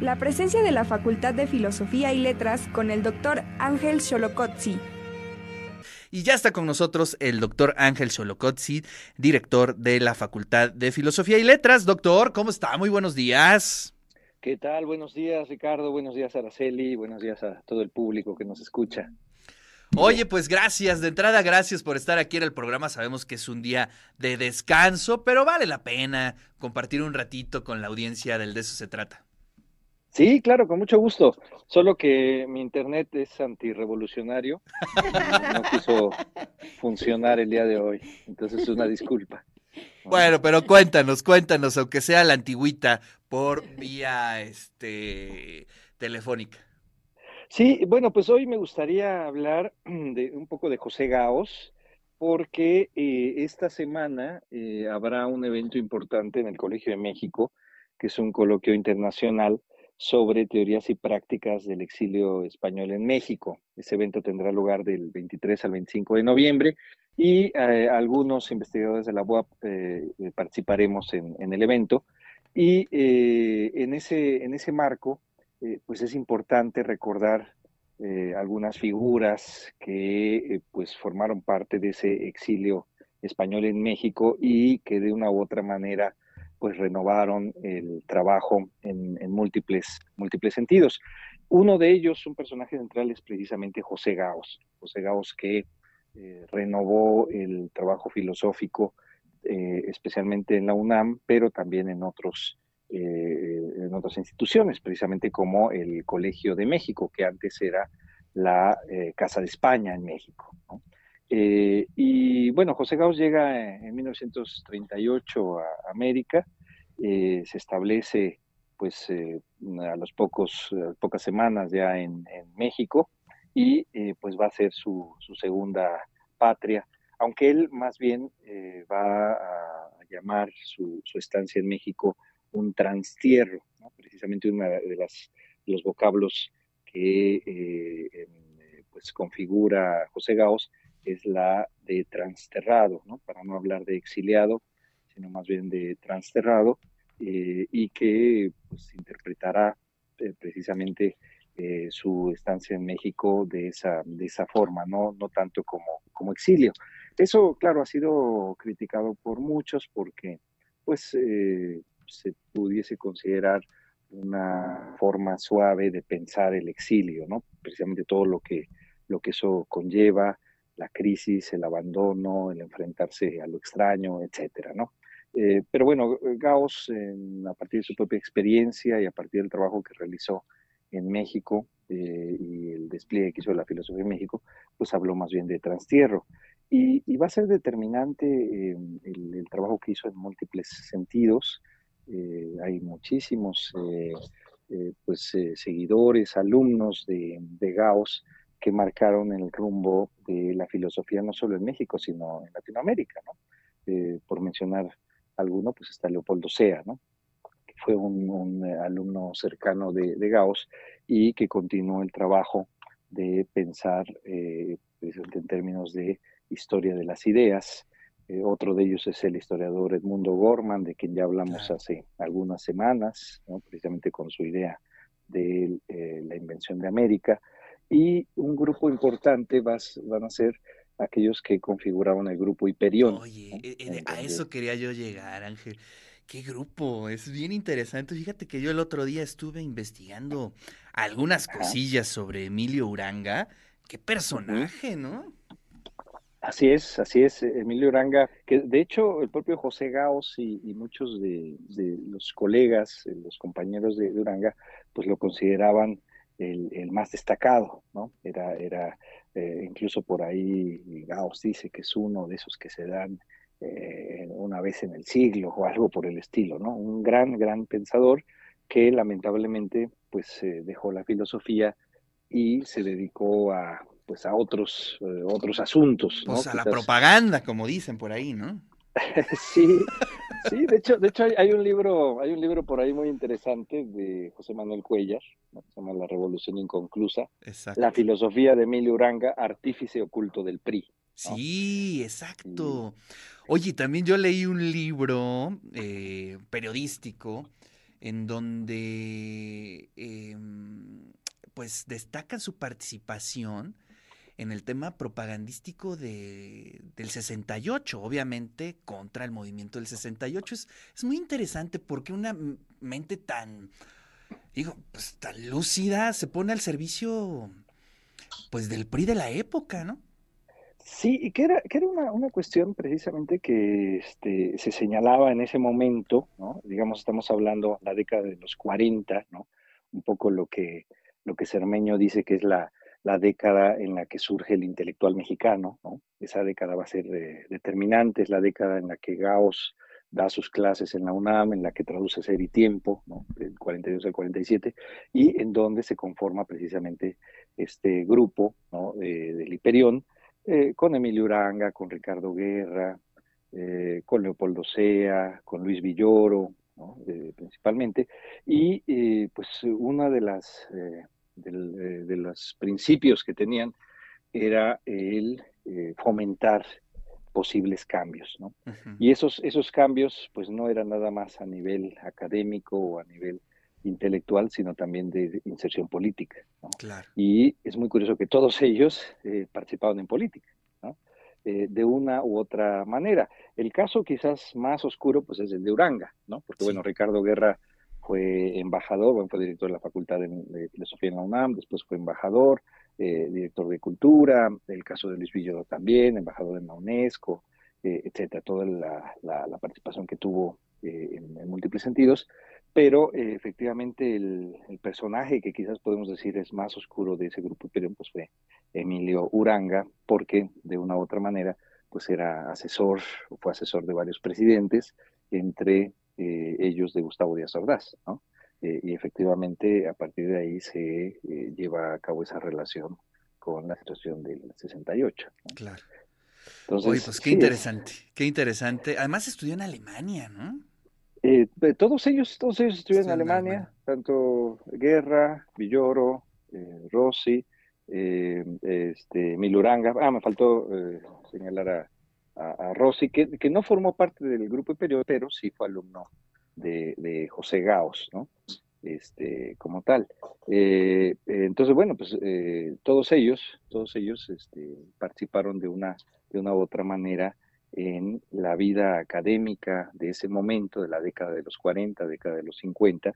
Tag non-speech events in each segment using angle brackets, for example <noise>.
la presencia de la Facultad de Filosofía y Letras con el doctor Ángel Xolocotzi. Y ya está con nosotros el doctor Ángel Xolocotzi, director de la Facultad de Filosofía y Letras. Doctor, ¿cómo está? Muy buenos días. ¿Qué tal? Buenos días, Ricardo. Buenos días, Araceli. Buenos días a todo el público que nos escucha. Oye, pues gracias, de entrada gracias por estar aquí en el programa. Sabemos que es un día de descanso, pero vale la pena compartir un ratito con la audiencia del de eso se trata. Sí, claro, con mucho gusto. Solo que mi internet es antirrevolucionario. No quiso funcionar el día de hoy. Entonces es una disculpa. Bueno, pero cuéntanos, cuéntanos, aunque sea la antigüita, por vía este telefónica. Sí, bueno, pues hoy me gustaría hablar de un poco de José Gaos, porque eh, esta semana eh, habrá un evento importante en el Colegio de México, que es un coloquio internacional sobre teorías y prácticas del exilio español en México. Ese evento tendrá lugar del 23 al 25 de noviembre y eh, algunos investigadores de la UAP eh, eh, participaremos en, el evento. Y en, ese, en ese marco, pues es importante recordar algunas figuras que pues formaron parte de ese exilio español en México y que de una u otra manera pues renovaron el trabajo en, múltiples, múltiples sentidos. Uno de ellos, un personaje central, es precisamente José Gaos. José Gaos que eh, renovó el trabajo filosófico, eh, especialmente en la UNAM, pero también en, otros, eh, en otras instituciones, precisamente como el Colegio de México, que antes era la Casa de España en México. Eh, y bueno, José Gauss llega en 1938 a América, eh, se establece pues eh, a los pocos, pocas semanas ya en, México y pues va a ser su, segunda patria, aunque él más bien va a llamar su, estancia en México un transtierro, precisamente uno de, las, los vocablos que pues configura José Gauss es la de transterrado, ¿no? para no hablar de exiliado, sino más bien de transterrado, eh, y que pues, interpretará eh, precisamente eh, su estancia en México de esa, de esa forma, no, no tanto como, como exilio. Eso, claro, ha sido criticado por muchos porque pues, se pudiese considerar una forma suave de pensar el exilio, ¿no? precisamente todo lo que, lo que eso conlleva, la crisis, el abandono, el enfrentarse a lo extraño, etcétera, ¿no? Eh, pero bueno, Gauss, a partir de su propia experiencia y a partir del trabajo que realizó en México eh, y el despliegue que hizo de la filosofía en México, pues habló más bien de transtierro. Y, va a ser determinante em, el, trabajo que hizo en múltiples sentidos. Eh, hay muchísimos pues, seguidores, alumnos de, de Gauss, que marcaron el rumbo de la filosofía no solo en México, sino en Latinoamérica, ¿no? Eh, por mencionar alguno, pues está Leopoldo Sea, ¿no? que fue un, eh, alumno cercano de, Gauss y que continuó el trabajo de pensar eh, en términos de historia de las ideas. otro de ellos es el historiador Edmundo Gorman, de quien ya hablamos hace algunas semanas, ¿no? precisamente con su idea de la invención de América y un grupo importante vas, van a ser aquellos que configuraban el grupo Hiperión. Oye, e, e, a eso quería yo llegar, Ángel. ¿Qué grupo? Es bien interesante. Fíjate que yo el otro día estuve investigando algunas cosillas sobre Emilio Uranga. Qué personaje, ¿no? Así es, así es, Emilio Uranga, que de hecho el propio José Gaos y, muchos de, los colegas, los compañeros de, de Uranga, pues lo consideraban el, más destacado, ¿no? Era, era eh, incluso por ahí Gauss dice que es uno de esos que se dan eh, una vez en el siglo o algo por el estilo, ¿no? Un gran, gran pensador que lamentablemente pues dejó la filosofía y se dedicó a pues a otros eh, otros asuntos, ¿no? Pues a la propaganda, como dicen por ahí, ¿no? <laughs> sí, sí, de hecho, de hecho hay, un libro, hay un libro por ahí muy interesante de José Manuel Cuellar, se llama La Revolución Inconclusa, la filosofía de Emilio Uranga, artífice oculto del PRI. Sí, exacto. Oye, también yo leí un libro eh, periodístico en donde pues destacan su participación en el tema propagandístico de, del 68, obviamente contra el movimiento del 68. Es, es muy interesante porque una mente tan, digo, pues tan lúcida se pone al servicio pues del PRI de la época, ¿no? Sí, y que era, que era una, una cuestión precisamente que este, se señalaba en ese momento, ¿no? Digamos, estamos hablando la década de los 40, ¿no? Un poco lo que, lo que Cermeño dice que es la, la década en la que surge el intelectual mexicano, ¿no? Esa década va a ser determinante, es la década en la que Gauss da sus clases en la UNAM, en la que traduce Ser y Tiempo, del 42 al 47, y en donde se conforma precisamente este grupo ¿no? del Hiperión, eh, con Emilio Uranga, con Ricardo Guerra, eh, con Leopoldo Sea, con Luis Villoro, eh, principalmente, y pues una de las de los principios que tenían era el fomentar posibles cambios, ¿no? Y esos, esos cambios, pues no eran nada más a nivel académico o a nivel intelectual, sino también de inserción política. Y es muy curioso que todos ellos eh, participaban en política, ¿no? Eh, de una u otra manera. El caso quizás más oscuro, pues es el de Uranga, ¿no? Porque, bueno, Ricardo Guerra fue embajador, fue director de la Facultad de, Filosofía en la UNAM, después fue embajador, eh, director de Cultura, el caso de Luis Villoro también, embajador en la UNESCO, eh, etcétera, toda la, participación que tuvo eh, en, múltiples sentidos, pero efectivamente el, personaje que quizás podemos decir es más oscuro de ese grupo pues fue Emilio Uranga, porque de una u otra manera pues era asesor, fue asesor de varios presidentes, entre ellos de Gustavo Díaz Ordaz, ¿no? Eh, y efectivamente a partir de ahí se eh, lleva a cabo esa relación con la situación del 68. Claro. Entonces, pues qué interesante, qué interesante. Además estudió en Alemania, ¿no? Eh, todos ellos, todos ellos estudiaron en Alemania, tanto Guerra, Villoro, Rossi, este, Miluranga. Ah, me faltó señalar a, Rossi, que, que, no formó parte del grupo Imperio, pero sí fue alumno de, José Gaos, ¿no? Este, como tal. Eh, entonces, bueno, pues eh, todos ellos, todos ellos este, participaron de una, de una u otra manera en la vida académica de ese momento, de la década de los 40, década de los 50,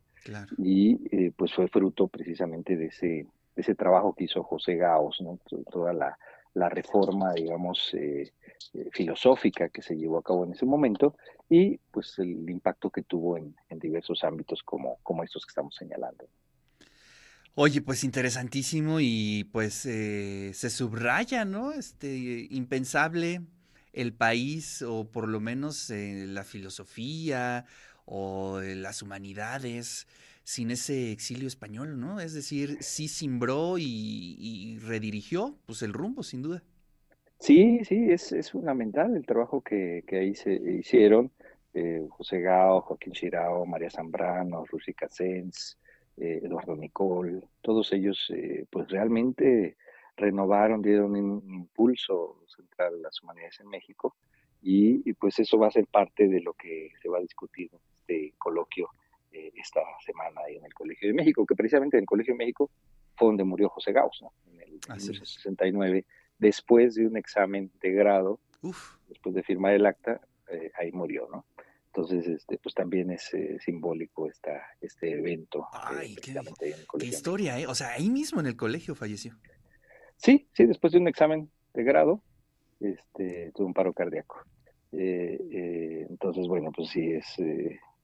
y eh, pues fue fruto precisamente de ese, de ese trabajo que hizo José Gaos, ¿no? toda la, la reforma, digamos, eh, filosófica que se llevó a cabo en ese momento y pues el impacto que tuvo en, diversos ámbitos como, como estos que estamos señalando. Oye, pues interesantísimo y pues eh, se subraya, ¿no? Este impensable el país o por lo menos la filosofía o las humanidades sin ese exilio español, ¿no? Es decir, sí simbró y, redirigió pues el rumbo, sin duda. Sí, sí, es, es fundamental el trabajo que, que ahí se hicieron. Eh, José Gao, Joaquín Chirao, María Zambrano, Rusi Casens, eh, Eduardo Nicol, todos ellos eh, pues realmente renovaron, dieron un impulso central a las humanidades en México y, y, pues eso va a ser parte de lo que se va a discutir en este coloquio eh, esta semana ahí en el Colegio de México, que precisamente en el Colegio de México fue donde murió José Gauss, en el 1969, después de un examen de grado, después de firmar el acta, eh, ahí murió, ¿no? Entonces, este, pues también es eh, simbólico esta, este evento. Ay, qué, qué historia, ¿eh? O sea, ahí mismo en el colegio falleció. Sí, sí, después de un examen de grado, este, tuvo un paro cardíaco. entonces, bueno, pues sí, es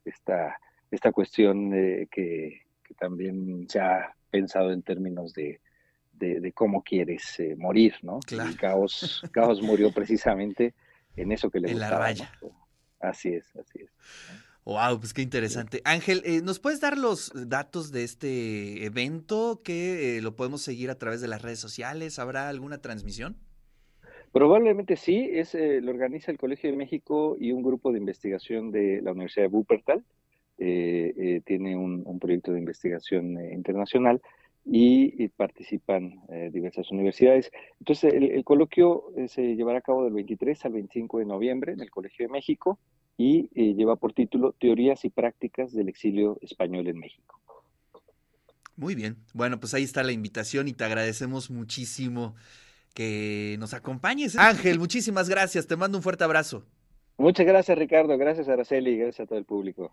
esta esta cuestión que, también se ha pensado en términos de, de, cómo quieres eh, morir, ¿no? Claro. Caos, Caos <laughs> murió precisamente en eso que le en la raya. Así es, así es. Wow, pues qué interesante. Ángel, eh, ¿nos puedes dar los datos de este evento que eh, lo podemos seguir a través de las redes sociales? ¿Habrá alguna transmisión? Probablemente sí, es, lo organiza el Colegio de México y un grupo de investigación de la Universidad de Wuppertal. Eh, eh, tiene un, proyecto de investigación internacional y, participan diversas universidades. Entonces, el, coloquio se llevará a cabo del 23 al 25 de noviembre en el Colegio de México y lleva por título Teorías y prácticas del exilio español en México. Muy bien. Bueno, pues ahí está la invitación y te agradecemos muchísimo que nos acompañes. Ángel, muchísimas gracias. Te mando un fuerte abrazo. Muchas gracias, Ricardo. Gracias, Araceli. Gracias a todo el público.